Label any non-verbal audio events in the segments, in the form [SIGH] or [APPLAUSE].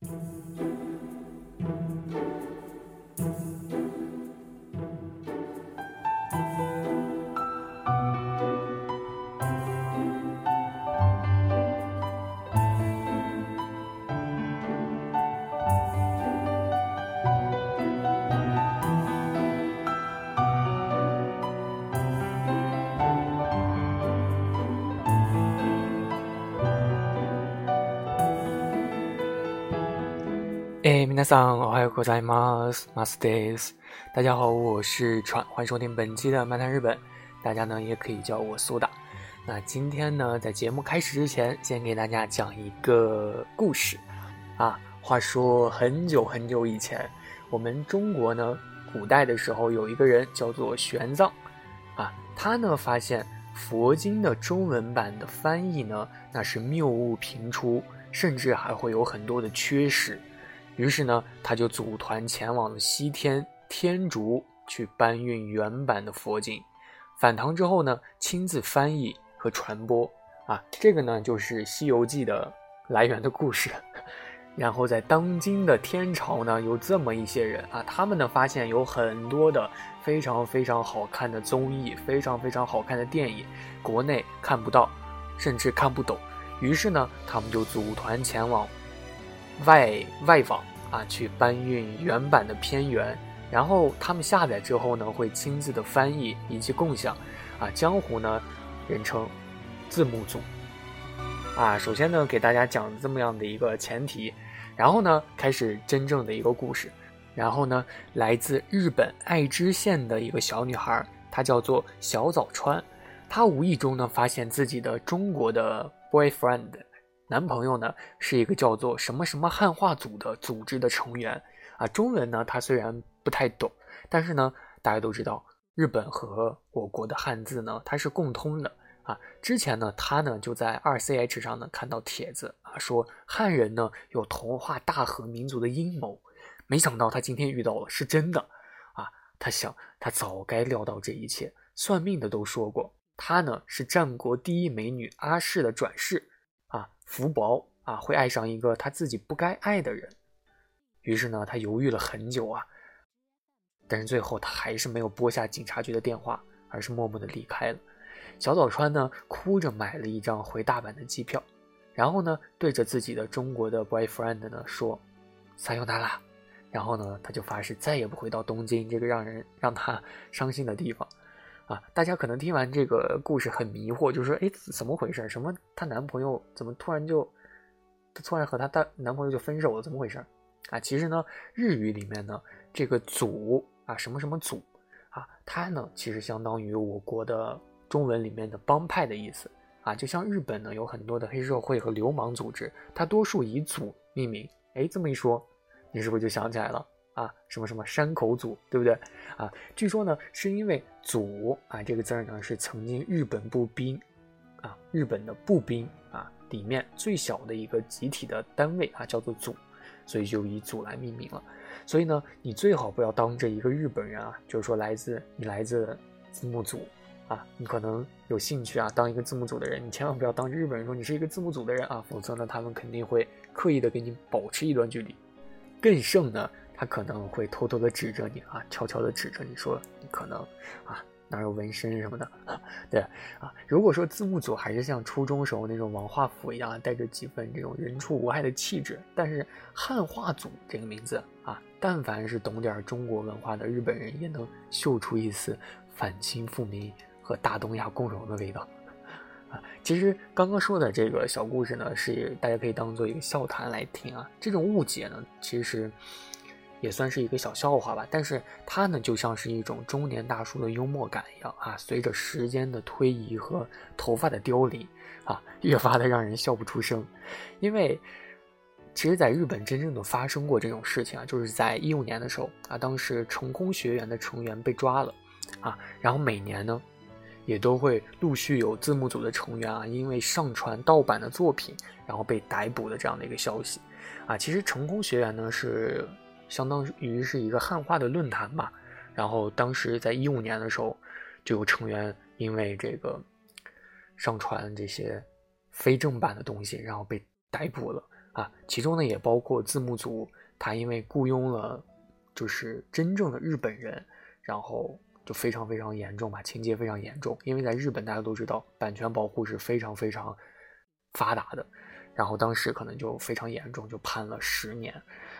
Música 哎，皆さん、おはようございます。マスです。大家好，我是川，欢迎收听本期的漫谈日本。大家呢也可以叫我苏打。那今天呢，在节目开始之前，先给大家讲一个故事。啊，话说很久很久以前，我们中国呢，古代的时候有一个人叫做玄奘。啊，他呢发现佛经的中文版的翻译呢，那是谬误频出，甚至还会有很多的缺失。 于是呢，他就组团前往了西天天竺去搬运原版的佛经。返唐之后呢，亲自翻译和传播。啊，这个呢就是《西游记》的来源的故事。[LAUGHS] 然后在当今的天朝呢，有这么一些人啊，他们呢发现有很多的非常非常好看的综艺，非常非常好看的电影，国内看不到，甚至看不懂。于是呢，他们就组团前往。外外网啊，去搬运原版的片源，然后他们下载之后呢，会亲自的翻译以及共享，啊，江湖呢，人称字幕组，啊，首先呢，给大家讲这么样的一个前提，然后呢，开始真正的一个故事，然后呢，来自日本爱知县的一个小女孩，她叫做小早川，她无意中呢，发现自己的中国的 boyfriend。男朋友呢是一个叫做什么什么汉化组的组织的成员啊，中文呢他虽然不太懂，但是呢大家都知道日本和我国的汉字呢它是共通的啊。之前呢他呢就在二 ch 上呢看到帖子啊，说汉人呢有同化大和民族的阴谋，没想到他今天遇到了是真的啊。他想他早该料到这一切，算命的都说过他呢是战国第一美女阿氏的转世。福薄啊，会爱上一个他自己不该爱的人。于是呢，他犹豫了很久啊，但是最后他还是没有拨下警察局的电话，而是默默的离开了。小早川呢，哭着买了一张回大阪的机票，然后呢，对着自己的中国的 boyfriend 呢说：“撒由那拉。”然后呢，他就发誓再也不回到东京这个让人让他伤心的地方。啊，大家可能听完这个故事很迷惑，就说：“哎，怎么回事？什么？她男朋友怎么突然就，她突然和她大男朋友就分手了？怎么回事？”啊，其实呢，日语里面呢，这个“组”啊，什么什么组啊，它呢其实相当于我国的中文里面的帮派的意思啊，就像日本呢有很多的黑社会和流氓组织，它多数以“组”命名。哎，这么一说，你是不是就想起来了？啊，什么什么山口组，对不对？啊，据说呢，是因为“组”啊这个字儿呢，是曾经日本步兵，啊，日本的步兵啊里面最小的一个集体的单位啊，叫做组，所以就以组来命名了。所以呢，你最好不要当着一个日本人啊，就是说来自你来自字幕组啊，你可能有兴趣啊，当一个字幕组的人，你千万不要当日本人说你是一个字幕组的人啊，否则呢，他们肯定会刻意的跟你保持一段距离，更甚呢。他可能会偷偷的指着你啊，悄悄的指着你说，你可能啊哪有纹身什么的，[LAUGHS] 对啊。如果说字幕组还是像初中时候那种王画符一样，带着几分这种人畜无害的气质，但是汉化组这个名字啊，但凡是懂点中国文化的日本人，也能嗅出一丝反清复明和大东亚共荣的味道 [LAUGHS] 啊。其实刚刚说的这个小故事呢，是大家可以当做一个笑谈来听啊。这种误解呢，其实。也算是一个小笑话吧，但是它呢，就像是一种中年大叔的幽默感一样啊。随着时间的推移和头发的凋零，啊，越发的让人笑不出声。因为，其实，在日本真正的发生过这种事情啊，就是在一五年的时候啊，当时成功学员的成员被抓了，啊，然后每年呢，也都会陆续有字幕组的成员啊，因为上传盗版的作品，然后被逮捕的这样的一个消息，啊，其实成功学员呢是。相当于是一个汉化的论坛吧，然后当时在一五年的时候，就有成员因为这个上传这些非正版的东西，然后被逮捕了。啊，其中呢也包括字幕组，他因为雇佣了就是真正的日本人，然后就非常非常严重吧，情节非常严重，因为在日本大家都知道版权保护是非常非常发达的，然后当时可能就非常严重，就判了十年，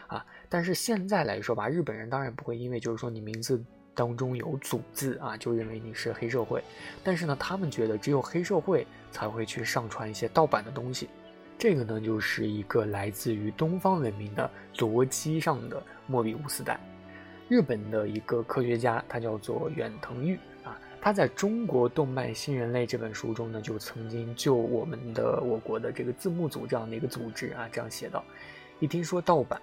啊，但是现在来说吧，日本人当然不会因为就是说你名字。当中有“组”字啊，就认为你是黑社会。但是呢，他们觉得只有黑社会才会去上传一些盗版的东西。这个呢，就是一个来自于东方文明的逻辑上的莫比乌斯带。日本的一个科学家，他叫做远藤裕啊，他在中国动漫新人类这本书中呢，就曾经就我们的我国的这个字幕组这样的一个组织啊，这样写道：一听说盗版。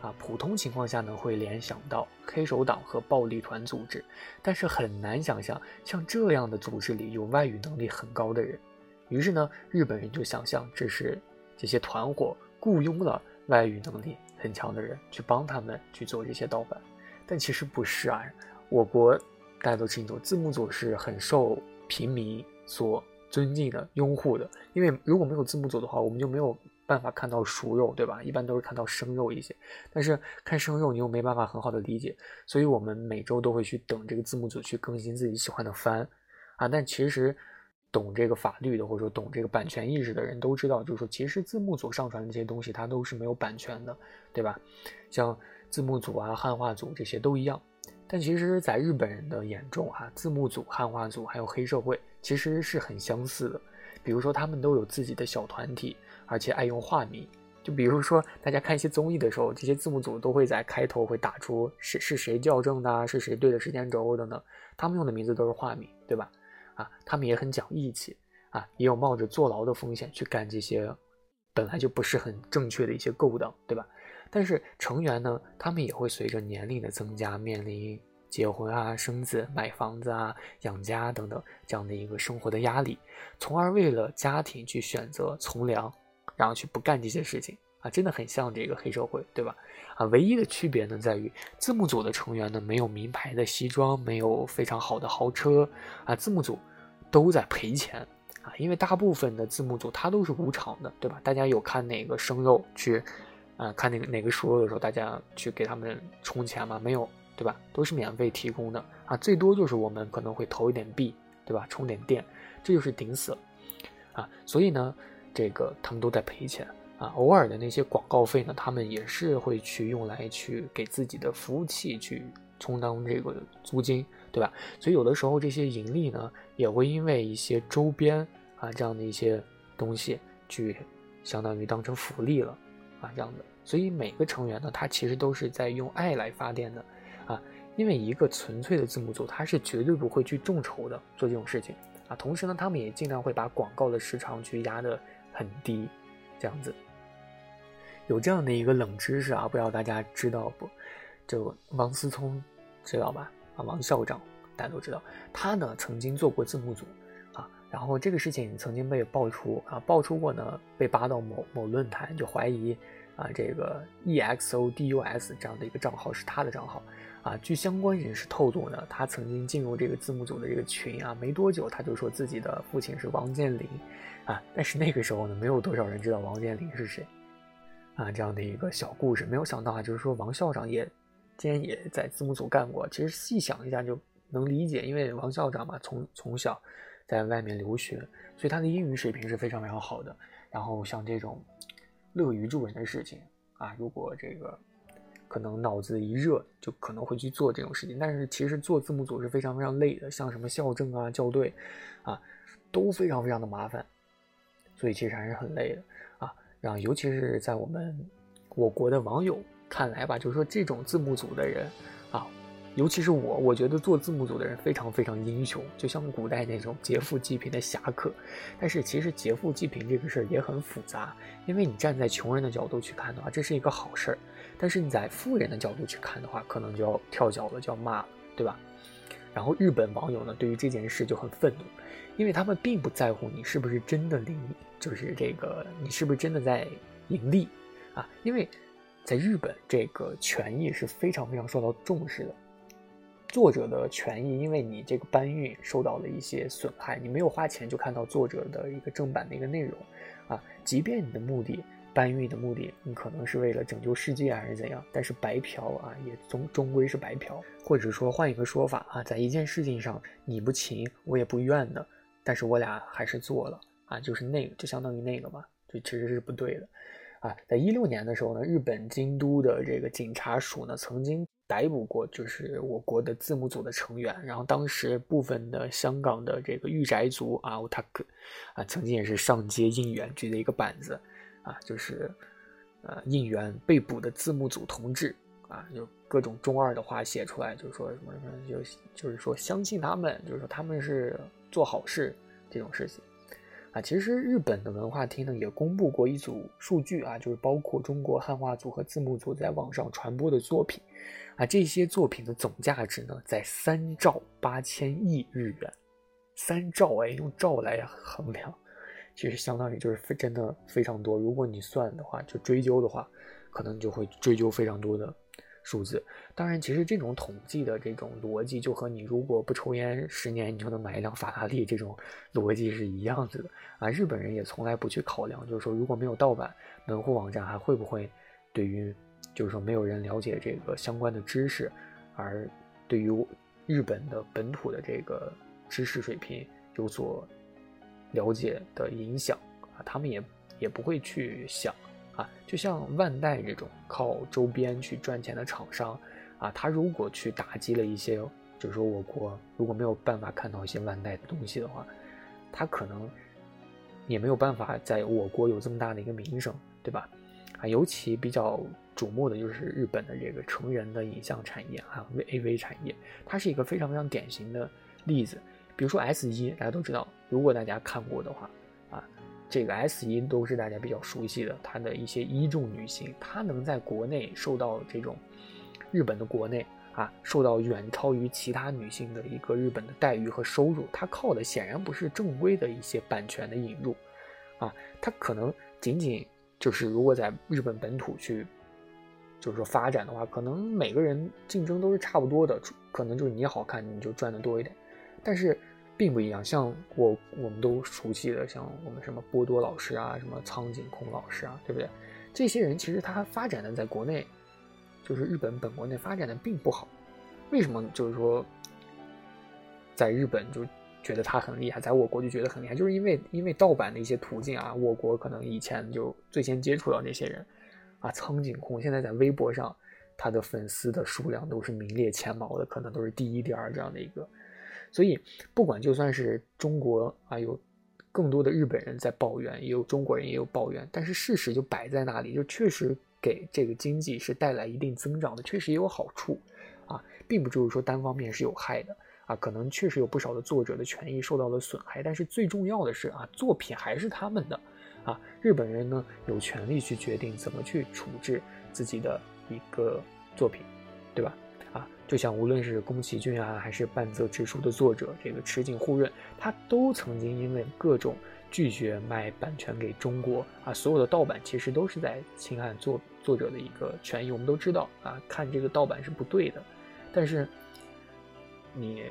啊，普通情况下呢，会联想到黑手党和暴力团组织，但是很难想象像这样的组织里有外语能力很高的人。于是呢，日本人就想象这是这些团伙雇佣了外语能力很强的人去帮他们去做这些盗版，但其实不是啊。我国大家都清楚，字幕组是很受平民所尊敬的、拥护的，因为如果没有字幕组的话，我们就没有。办法看到熟肉，对吧？一般都是看到生肉一些，但是看生肉你又没办法很好的理解，所以我们每周都会去等这个字幕组去更新自己喜欢的番啊。但其实懂这个法律的或者说懂这个版权意识的人都知道，就是说其实字幕组上传的这些东西它都是没有版权的，对吧？像字幕组啊、汉化组这些都一样。但其实，在日本人的眼中啊，字幕组、汉化组还有黑社会其实是很相似的，比如说他们都有自己的小团体。而且爱用化名，就比如说大家看一些综艺的时候，这些字幕组都会在开头会打出是是谁校正的，是谁对的时间轴等等，他们用的名字都是化名，对吧？啊，他们也很讲义气啊，也有冒着坐牢的风险去干这些本来就不是很正确的一些勾当，对吧？但是成员呢，他们也会随着年龄的增加，面临结婚啊、生子、买房子啊、养家等等这样的一个生活的压力，从而为了家庭去选择从良。然后去不干这些事情啊，真的很像这个黑社会，对吧？啊，唯一的区别呢在于字幕组的成员呢没有名牌的西装，没有非常好的豪车啊，字幕组都在赔钱啊，因为大部分的字幕组它都是无偿的，对吧？大家有看哪个生肉去啊看那个哪个熟肉的时候，大家去给他们充钱吗？没有，对吧？都是免费提供的啊，最多就是我们可能会投一点币，对吧？充点电，这就是顶死了啊，所以呢。这个他们都在赔钱啊，偶尔的那些广告费呢，他们也是会去用来去给自己的服务器去充当这个租金，对吧？所以有的时候这些盈利呢，也会因为一些周边啊这样的一些东西去相当于当成福利了啊这样的。所以每个成员呢，他其实都是在用爱来发电的啊，因为一个纯粹的字幕组，他是绝对不会去众筹的做这种事情啊。同时呢，他们也尽量会把广告的时长去压的。很低，这样子，有这样的一个冷知识啊，不知道大家知道不？就王思聪知道吧？啊，王校长大家都知道，他呢曾经做过字幕组啊，然后这个事情曾经被爆出啊，爆出过呢，被扒到某某论坛，就怀疑啊这个 exodus 这样的一个账号是他的账号。啊，据相关人士透露呢，他曾经进入这个字幕组的这个群啊，没多久他就说自己的父亲是王健林，啊，但是那个时候呢，没有多少人知道王健林是谁，啊，这样的一个小故事，没有想到啊，就是说王校长也竟然也在字幕组干过。其实细想一下就能理解，因为王校长嘛，从从小在外面留学，所以他的英语水平是非常非常好的。然后像这种乐于助人的事情啊，如果这个。可能脑子一热就可能会去做这种事情，但是其实做字幕组是非常非常累的，像什么校正啊、校对，啊，都非常非常的麻烦，所以其实还是很累的啊。然后尤其是在我们我国的网友看来吧，就是说这种字幕组的人啊。尤其是我，我觉得做字幕组的人非常非常英雄，就像古代那种劫富济贫的侠客。但是其实劫富济贫这个事儿也很复杂，因为你站在穷人的角度去看的话，这是一个好事儿；但是你在富人的角度去看的话，可能就要跳脚了，就要骂了，对吧？然后日本网友呢，对于这件事就很愤怒，因为他们并不在乎你是不是真的盈，就是这个你是不是真的在盈利啊？因为在日本，这个权益是非常非常受到重视的。作者的权益，因为你这个搬运受到了一些损害，你没有花钱就看到作者的一个正版的一个内容，啊，即便你的目的搬运的目的，你可能是为了拯救世界还是怎样，但是白嫖啊，也终终归是白嫖。或者说换一个说法啊，在一件事情上你不情我也不愿的，但是我俩还是做了啊，就是那个就相当于那个嘛，就其实是不对的。啊，在一六年的时候呢，日本京都的这个警察署呢，曾经逮捕过就是我国的字幕组的成员，然后当时部分的香港的这个御宅族啊他可啊，曾经也是上街应援，举着一个板子，啊，就是呃应援被捕的字幕组同志，啊，就各种中二的话写出来，就是说什么什么，就就是说相信他们，就是说他们是做好事这种事情。啊，其实日本的文化厅呢也公布过一组数据啊，就是包括中国汉化组和字幕组在网上传播的作品，啊，这些作品的总价值呢在三兆八千亿日元，三兆哎，用兆来衡量，其实相当于就是非真的非常多。如果你算的话，就追究的话，可能就会追究非常多的。数字，当然，其实这种统计的这种逻辑，就和你如果不抽烟十年，你就能买一辆法拉利这种逻辑是一样子的啊。日本人也从来不去考量，就是说如果没有盗版，门户网站还会不会对于就是说没有人了解这个相关的知识，而对于日本的本土的这个知识水平有所了解的影响啊，他们也也不会去想。啊，就像万代这种靠周边去赚钱的厂商，啊，他如果去打击了一些，就是说我国如果没有办法看到一些万代的东西的话，他可能也没有办法在我国有这么大的一个名声，对吧？啊，尤其比较瞩目的就是日本的这个成人的影像产业啊，A V 产业，它是一个非常非常典型的例子。比如说 S 一，大家都知道，如果大家看过的话。啊这个 S 一都是大家比较熟悉的，她的一些一众女星，她能在国内受到这种日本的国内啊，受到远超于其他女性的一个日本的待遇和收入，她靠的显然不是正规的一些版权的引入，啊，她可能仅仅就是如果在日本本土去，就是说发展的话，可能每个人竞争都是差不多的，可能就是你好看你就赚的多一点，但是。并不一样，像我我们都熟悉的，像我们什么波多老师啊，什么苍井空老师啊，对不对？这些人其实他发展的在国内，就是日本本国内发展的并不好。为什么？就是说，在日本就觉得他很厉害，在我国就觉得很厉害，就是因为因为盗版的一些途径啊，我国可能以前就最先接触到这些人啊。苍井空现在在微博上，他的粉丝的数量都是名列前茅的，可能都是第一、第二这样的一个。所以，不管就算是中国啊，有更多的日本人在抱怨，也有中国人也有抱怨，但是事实就摆在那里，就确实给这个经济是带来一定增长的，确实也有好处，啊，并不就是说单方面是有害的。啊，可能确实有不少的作者的权益受到了损害，但是最重要的是啊，作品还是他们的，啊，日本人呢有权利去决定怎么去处置自己的一个作品，对吧？就像无论是宫崎骏啊，还是半泽直树的作者这个池井户润，他都曾经因为各种拒绝卖版权给中国啊，所有的盗版其实都是在侵害作作者的一个权益。我们都知道啊，看这个盗版是不对的，但是你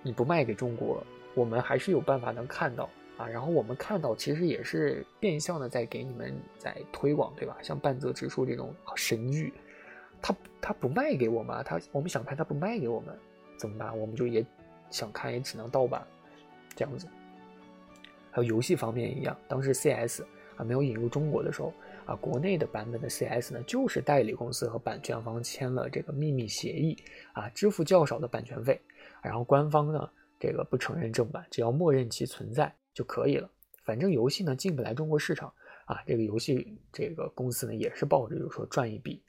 你不卖给中国，我们还是有办法能看到啊。然后我们看到，其实也是变相的在给你们在推广，对吧？像半泽直树这种神剧。他他不卖给我们，他我们想看他不卖给我们，怎么办？我们就也想看，也只能盗版，这样子。还有游戏方面一样，当时 CS 啊没有引入中国的时候啊，国内的版本的 CS 呢，就是代理公司和版权方签了这个秘密协议啊，支付较少的版权费，然后官方呢这个不承认正版，只要默认其存在就可以了。反正游戏呢进不来中国市场啊，这个游戏这个公司呢也是抱着就是说赚一笔。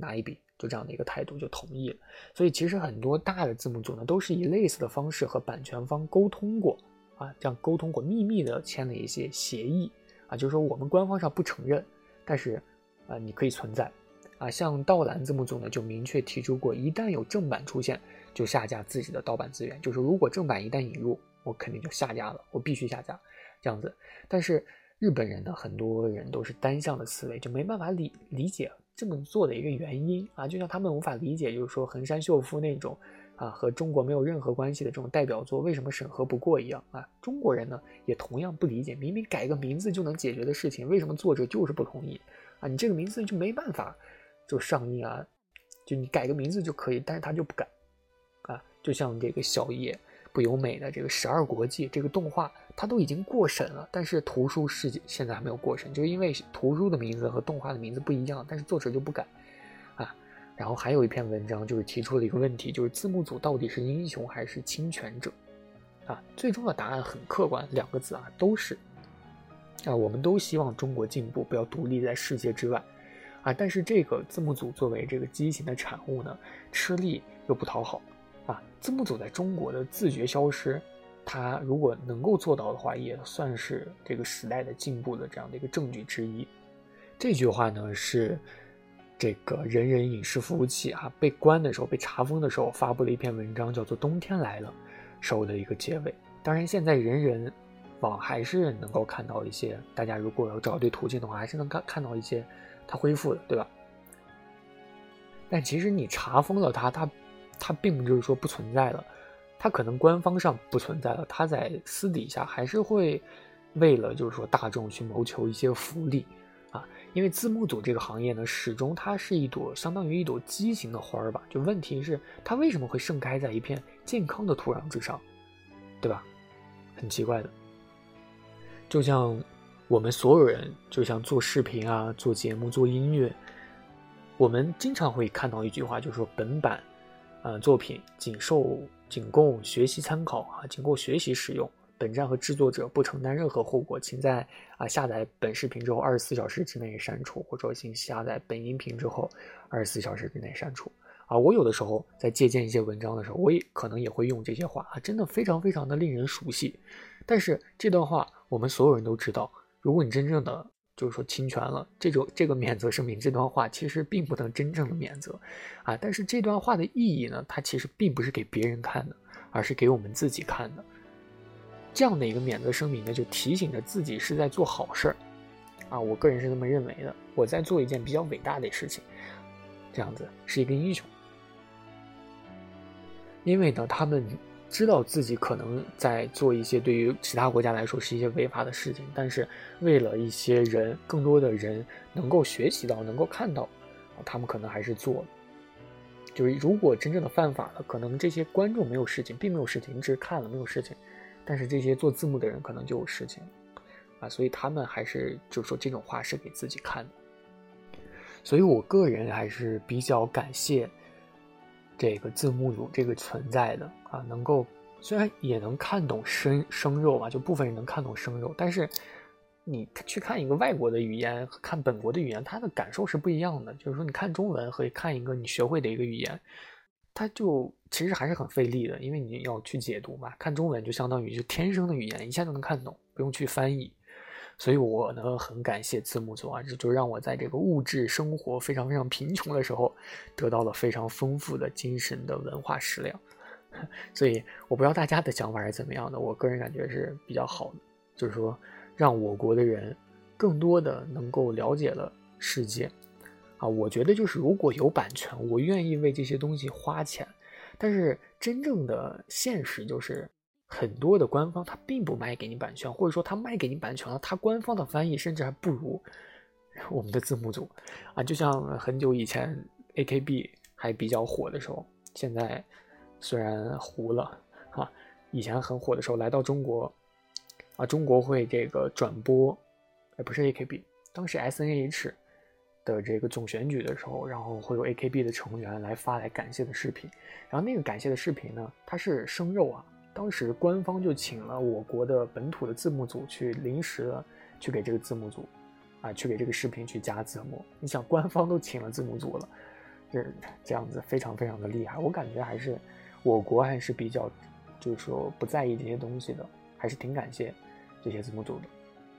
拿一笔，就这样的一个态度就同意了。所以其实很多大的字幕组呢，都是以类似的方式和版权方沟通过啊，这样沟通过，秘密的签了一些协议啊，就是说我们官方上不承认，但是啊你可以存在啊。像盗版字幕组呢，就明确提出过，一旦有正版出现，就下架自己的盗版资源。就是如果正版一旦引入，我肯定就下架了，我必须下架这样子。但是日本人呢，很多人都是单向的思维，就没办法理理解。这么做的一个原因啊，就像他们无法理解，就是说横山秀夫那种啊和中国没有任何关系的这种代表作，为什么审核不过一样啊？中国人呢也同样不理解，明明改个名字就能解决的事情，为什么作者就是不同意啊？你这个名字就没办法就上映啊，就你改个名字就可以，但是他就不改啊，就像这个小野。不由美的这个《十二国记》这个动画，它都已经过审了，但是图书世界现在还没有过审，就因为图书的名字和动画的名字不一样，但是作者就不改，啊，然后还有一篇文章就是提出了一个问题，就是字幕组到底是英雄还是侵权者？啊，最终的答案很客观，两个字啊，都是。啊，我们都希望中国进步，不要独立在世界之外，啊，但是这个字幕组作为这个畸形的产物呢，吃力又不讨好。啊，字幕组在中国的自觉消失，它如果能够做到的话，也算是这个时代的进步的这样的一个证据之一。这句话呢是这个人人影视服务器啊被关的时候、被查封的时候发布了一篇文章，叫做《冬天来了》时候的一个结尾。当然，现在人人网还是能够看到一些，大家如果要找对途径的话，还是能看看到一些它恢复的，对吧？但其实你查封了它，它。它并不就是说不存在了，它可能官方上不存在了，它在私底下还是会为了就是说大众去谋求一些福利啊。因为字幕组这个行业呢，始终它是一朵相当于一朵畸形的花儿吧。就问题是它为什么会盛开在一片健康的土壤之上，对吧？很奇怪的。就像我们所有人，就像做视频啊、做节目、做音乐，我们经常会看到一句话，就是说本版。呃，作品仅受仅供学习参考啊，仅供学习使用。本站和制作者不承担任何后果，请在啊下载本视频之后二十四小时之内删除，或者请下载本音频之后二十四小时之内删除。啊，我有的时候在借鉴一些文章的时候，我也可能也会用这些话啊，真的非常非常的令人熟悉。但是这段话我们所有人都知道，如果你真正的。就是说侵权了，这种这个免责声明这段话其实并不能真正的免责，啊，但是这段话的意义呢，它其实并不是给别人看的，而是给我们自己看的。这样的一个免责声明呢，就提醒着自己是在做好事儿，啊，我个人是这么认为的，我在做一件比较伟大的事情，这样子是一个英雄，因为呢，他们。知道自己可能在做一些对于其他国家来说是一些违法的事情，但是为了一些人，更多的人能够学习到，能够看到，他们可能还是做了。就是如果真正的犯法了，可能这些观众没有事情，并没有事情，你只是看了没有事情，但是这些做字幕的人可能就有事情，啊，所以他们还是就说这种话是给自己看的。所以我个人还是比较感谢。这个字幕组这个存在的啊，能够虽然也能看懂生生肉啊，就部分人能看懂生肉，但是你去看一个外国的语言和看本国的语言，它的感受是不一样的。就是说，你看中文和看一个你学会的一个语言，它就其实还是很费力的，因为你要去解读嘛。看中文就相当于就天生的语言，一下就能看懂，不用去翻译。所以我呢很感谢字幕组啊，这就让我在这个物质生活非常非常贫穷的时候，得到了非常丰富的精神的文化食粮。[LAUGHS] 所以我不知道大家的想法是怎么样的，我个人感觉是比较好的，就是说让我国的人更多的能够了解了世界。啊，我觉得就是如果有版权，我愿意为这些东西花钱，但是真正的现实就是。很多的官方他并不卖给你版权，或者说他卖给你版权了，他官方的翻译甚至还不如我们的字幕组啊。就像很久以前 AKB 还比较火的时候，现在虽然糊了哈，以前很火的时候来到中国啊，中国会这个转播，哎不是 AKB，当时 SNH 的这个总选举的时候，然后会有 AKB 的成员来发来感谢的视频，然后那个感谢的视频呢，它是生肉啊。当时官方就请了我国的本土的字幕组去临时的去给这个字幕组，啊，去给这个视频去加字幕。你想，官方都请了字幕组了，这这样子非常非常的厉害。我感觉还是我国还是比较，就是说不在意这些东西的，还是挺感谢这些字幕组的。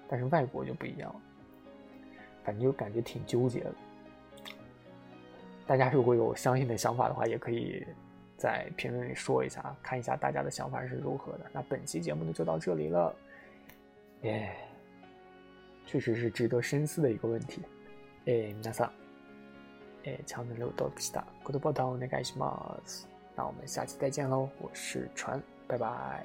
但是外国就不一样了，反正就感觉挺纠结的。大家如果有相应的想法的话，也可以。在评论里说一下，看一下大家的想法是如何的。那本期节目呢就到这里了，耶，确实是值得深思的一个问题。え皆さん、えチャンネル登録した、グッドボタンお願いします。 那我们下期再见喽，我是船，拜拜。